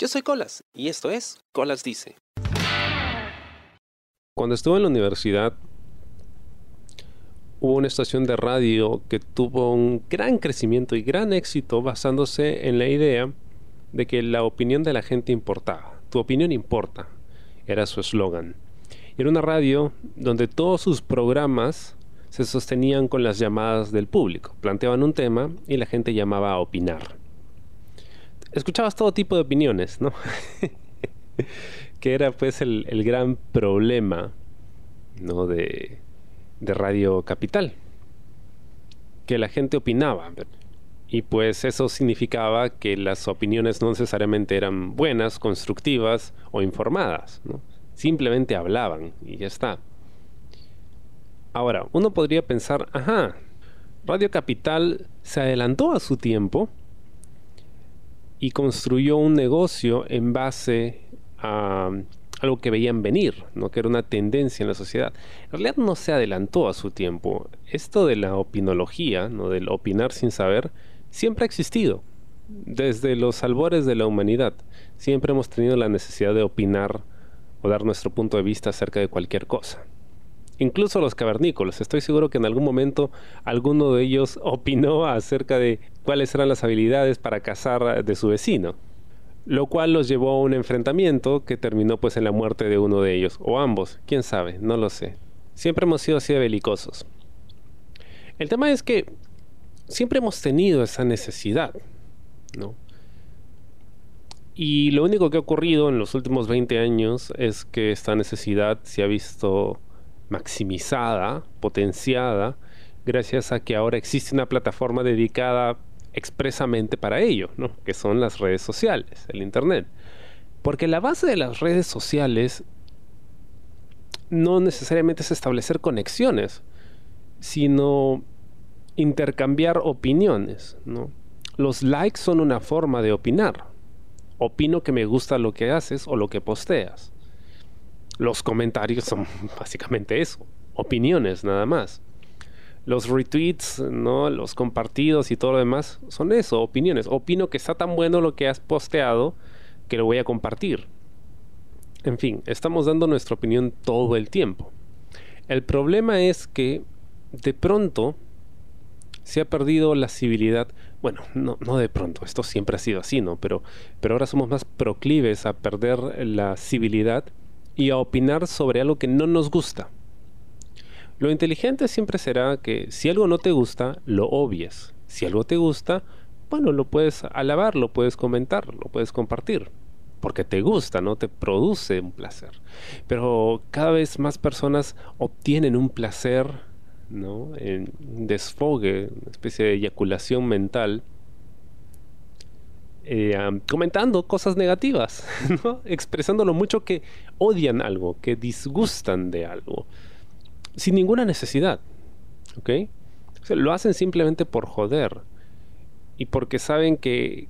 Yo soy Colas y esto es Colas Dice. Cuando estuve en la universidad, hubo una estación de radio que tuvo un gran crecimiento y gran éxito basándose en la idea de que la opinión de la gente importaba. Tu opinión importa, era su eslogan. Era una radio donde todos sus programas se sostenían con las llamadas del público. Planteaban un tema y la gente llamaba a opinar. Escuchabas todo tipo de opiniones, ¿no? que era pues el, gran problema, ¿no? De, de Radio Capital. Que la gente opinaba. Y pues eso significaba que las opiniones no necesariamente eran buenas, constructivas o informadas, ¿no? Simplemente hablaban y ya está. Ahora, uno podría pensar, ajá, Radio Capital se adelantó a su tiempo y construyó un negocio en base a algo que veían venir, ¿no? que era una tendencia en la sociedad. En realidad no se adelantó a su tiempo. Esto de la opinología, ¿no? del opinar sin saber, siempre ha existido. Desde los albores de la humanidad, siempre hemos tenido la necesidad de opinar o dar nuestro punto de vista acerca de cualquier cosa incluso los cavernícolas. Estoy seguro que en algún momento alguno de ellos opinó acerca de cuáles eran las habilidades para cazar de su vecino, lo cual los llevó a un enfrentamiento que terminó pues en la muerte de uno de ellos, o ambos, quién sabe, no lo sé. Siempre hemos sido así de belicosos. El tema es que siempre hemos tenido esa necesidad, ¿no? Y lo único que ha ocurrido en los últimos 20 años es que esta necesidad se ha visto maximizada, potenciada, gracias a que ahora existe una plataforma dedicada expresamente para ello, ¿no? que son las redes sociales, el Internet. Porque la base de las redes sociales no necesariamente es establecer conexiones, sino intercambiar opiniones. ¿no? Los likes son una forma de opinar. Opino que me gusta lo que haces o lo que posteas. Los comentarios son básicamente eso, opiniones nada más. Los retweets, ¿no? los compartidos y todo lo demás son eso, opiniones. Opino que está tan bueno lo que has posteado que lo voy a compartir. En fin, estamos dando nuestra opinión todo el tiempo. El problema es que de pronto se ha perdido la civilidad. Bueno, no, no de pronto, esto siempre ha sido así, ¿no? Pero, pero ahora somos más proclives a perder la civilidad y a opinar sobre algo que no nos gusta. Lo inteligente siempre será que si algo no te gusta, lo obvies. Si algo te gusta, bueno, lo puedes alabar, lo puedes comentar, lo puedes compartir. Porque te gusta, ¿no? Te produce un placer. Pero cada vez más personas obtienen un placer, ¿no? En desfogue, una especie de eyaculación mental eh, comentando cosas negativas, expresando lo mucho que odian algo, que disgustan de algo, sin ninguna necesidad. ¿Ok? lo hacen simplemente por joder y porque saben que,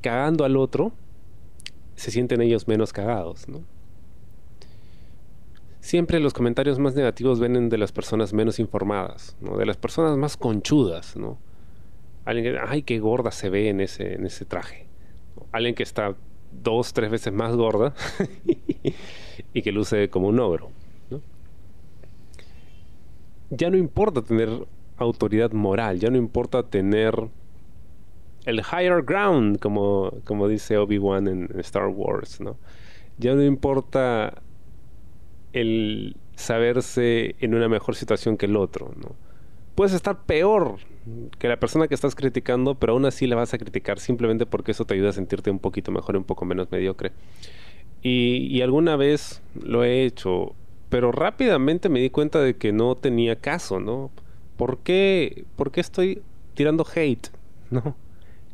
cagando al otro se sienten ellos menos cagados. ¿no? Siempre los comentarios más negativos vienen de las personas menos informadas, ¿no? de las personas más conchudas, ¿no? Alguien que, ay, qué gorda se ve en ese, en ese traje. Alguien que está dos, tres veces más gorda y que luce como un ogro. Ya no importa tener autoridad moral, ya no importa tener el higher ground, como, como dice Obi-Wan en, Star Wars, ¿no? Ya no importa el saberse en una mejor situación que el otro, ¿no? Puedes estar peor que la persona que estás criticando, pero aún así la vas a criticar simplemente porque eso te ayuda a sentirte un poquito mejor y un poco menos mediocre. Y, alguna vez lo he hecho, pero rápidamente me di cuenta de que no tenía caso, ¿no? ¿Por qué, por qué estoy tirando hate? ¿No?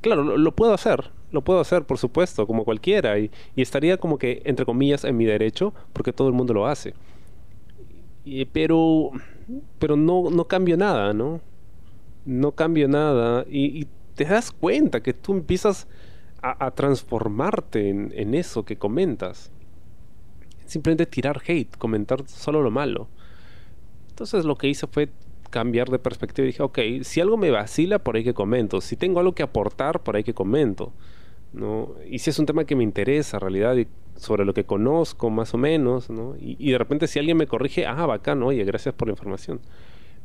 Claro, lo, puedo hacer, lo puedo hacer, por supuesto, como cualquiera, y, estaría como que, entre comillas, en mi derecho, porque todo el mundo lo hace. pero, pero no, no cambio nada, ¿no? No cambia nada y, te das cuenta que tú empiezas a, transformarte en, eso que comentas. Simplemente tirar hate, comentar solo lo malo. Entonces lo que hice fue cambiar de perspectiva y dije, ok, si algo me vacila, por ahí que comento. Si tengo algo que aportar, por ahí que comento. ¿no? Y si es un tema que me interesa, en realidad, y sobre lo que conozco más o menos, ¿no? Y, y de repente si alguien me corrige, ah, bacán, oye, gracias por la información.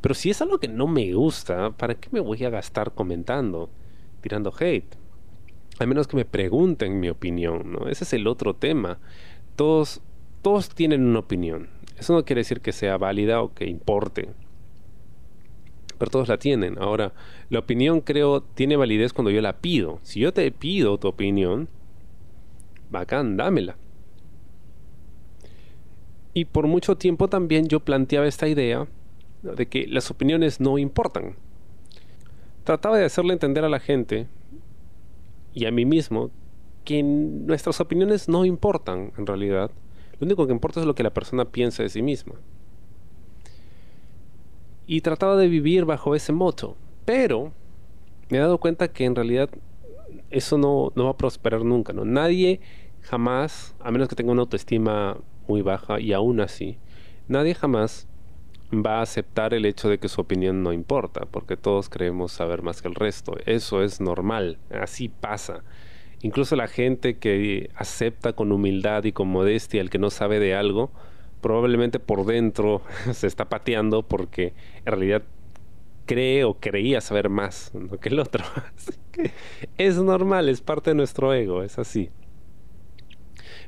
Pero si es algo que no me gusta, ¿para qué me voy a gastar comentando, tirando hate? Al menos que me pregunten mi opinión, ¿no? Ese es el otro tema. Todos, todos tienen una opinión. Eso no quiere decir que sea válida o que importe. Pero todos la tienen. Ahora, la opinión creo tiene validez cuando yo la pido. Si yo te pido tu opinión, bacán, dámela. Y por mucho tiempo también yo planteaba esta idea de que las opiniones no importan. Trataba de hacerle entender a la gente y a mí mismo que nuestras opiniones no importan en realidad. Lo único que importa es lo que la persona piensa de sí misma. Y trataba de vivir bajo ese moto. Pero me he dado cuenta que en realidad eso no, no va a prosperar nunca. ¿no? Nadie jamás, a menos que tenga una autoestima muy baja y aún así, nadie jamás va a aceptar el hecho de que su opinión no importa, porque todos creemos saber más que el resto. Eso es normal, así pasa. Incluso la gente que acepta con humildad y con modestia el que no sabe de algo, probablemente por dentro se está pateando porque en realidad cree o creía saber más que el otro. es normal, es parte de nuestro ego, es así.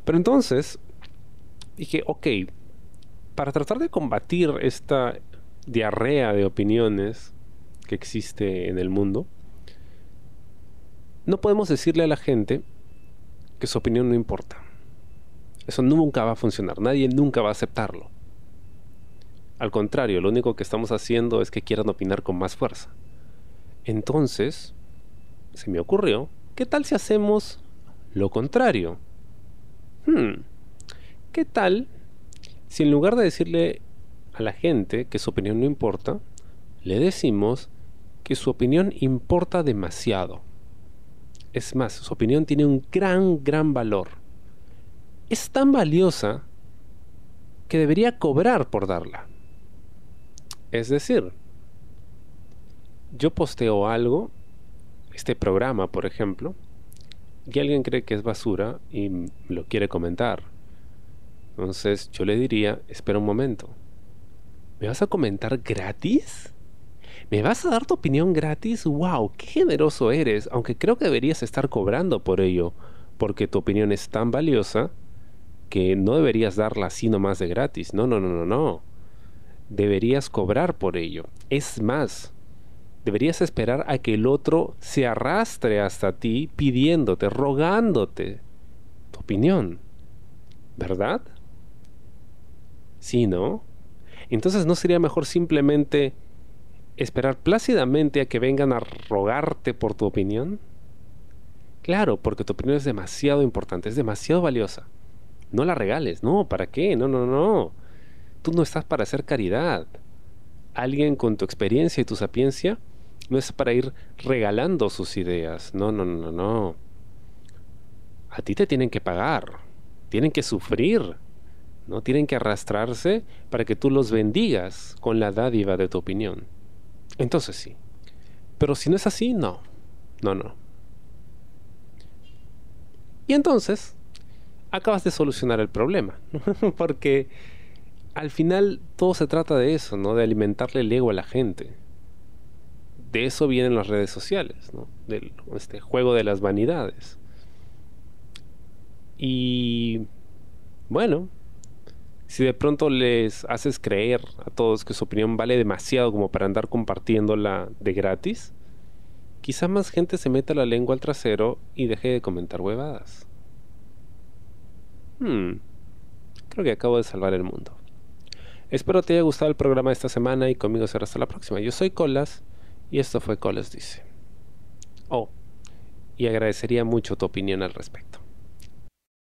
Pero entonces dije, ok, para tratar de combatir esta diarrea de opiniones que existe en el mundo, no podemos decirle a la gente que su opinión no importa. Eso nunca va a funcionar, nadie nunca va a aceptarlo. Al contrario, lo único que estamos haciendo es que quieran opinar con más fuerza. Entonces, se me ocurrió, ¿qué tal si hacemos lo contrario? Hmm, ¿qué tal si en lugar de decirle a la gente que su opinión no importa, le decimos que su opinión importa demasiado. Es más, su opinión tiene un gran, gran valor. Es tan valiosa que debería cobrar por darla. Es decir, yo posteo algo, este programa, por ejemplo, y alguien cree que es basura y lo quiere comentar entonces yo le diría, espera un momento, ¿me vas a comentar gratis? ¿Me vas a dar tu opinión gratis? ¡Wow! ¡Qué generoso eres! Aunque creo que deberías estar cobrando por ello, porque tu opinión es tan valiosa que no deberías darla así nomás de gratis. No, no, no, no, no. Deberías cobrar por ello. Es más, deberías esperar a que el otro se arrastre hasta ti pidiéndote, rogándote tu opinión. ¿Verdad? Sí, ¿no? Entonces, ¿no sería mejor simplemente esperar plácidamente a que vengan a rogarte por tu opinión? Claro, porque tu opinión es demasiado importante, es demasiado valiosa. No la regales, no, ¿para qué? No, no, no. Tú no estás para hacer caridad. Alguien con tu experiencia y tu sapiencia no es para ir regalando sus ideas. No, no, no, no. A ti te tienen que pagar, tienen que sufrir ¿no? Tienen que arrastrarse para que tú los bendigas con la dádiva de tu opinión. Entonces sí. Pero si no es así, no. No, no. Y entonces, acabas de solucionar el problema. Porque al final todo se trata de eso, ¿no? De alimentarle el ego a la gente. De eso vienen las redes sociales, ¿no? Del este juego de las vanidades. Y bueno, si de pronto les haces creer a todos que su opinión vale demasiado como para andar compartiéndola de gratis, quizá más gente se meta la lengua al trasero y deje de comentar huevadas. Hmm, creo que acabo de salvar el mundo. Espero te haya gustado el programa de esta semana y conmigo será hasta la próxima. Yo soy Colas y esto fue Colas Dice. Oh, y agradecería mucho tu opinión al respecto.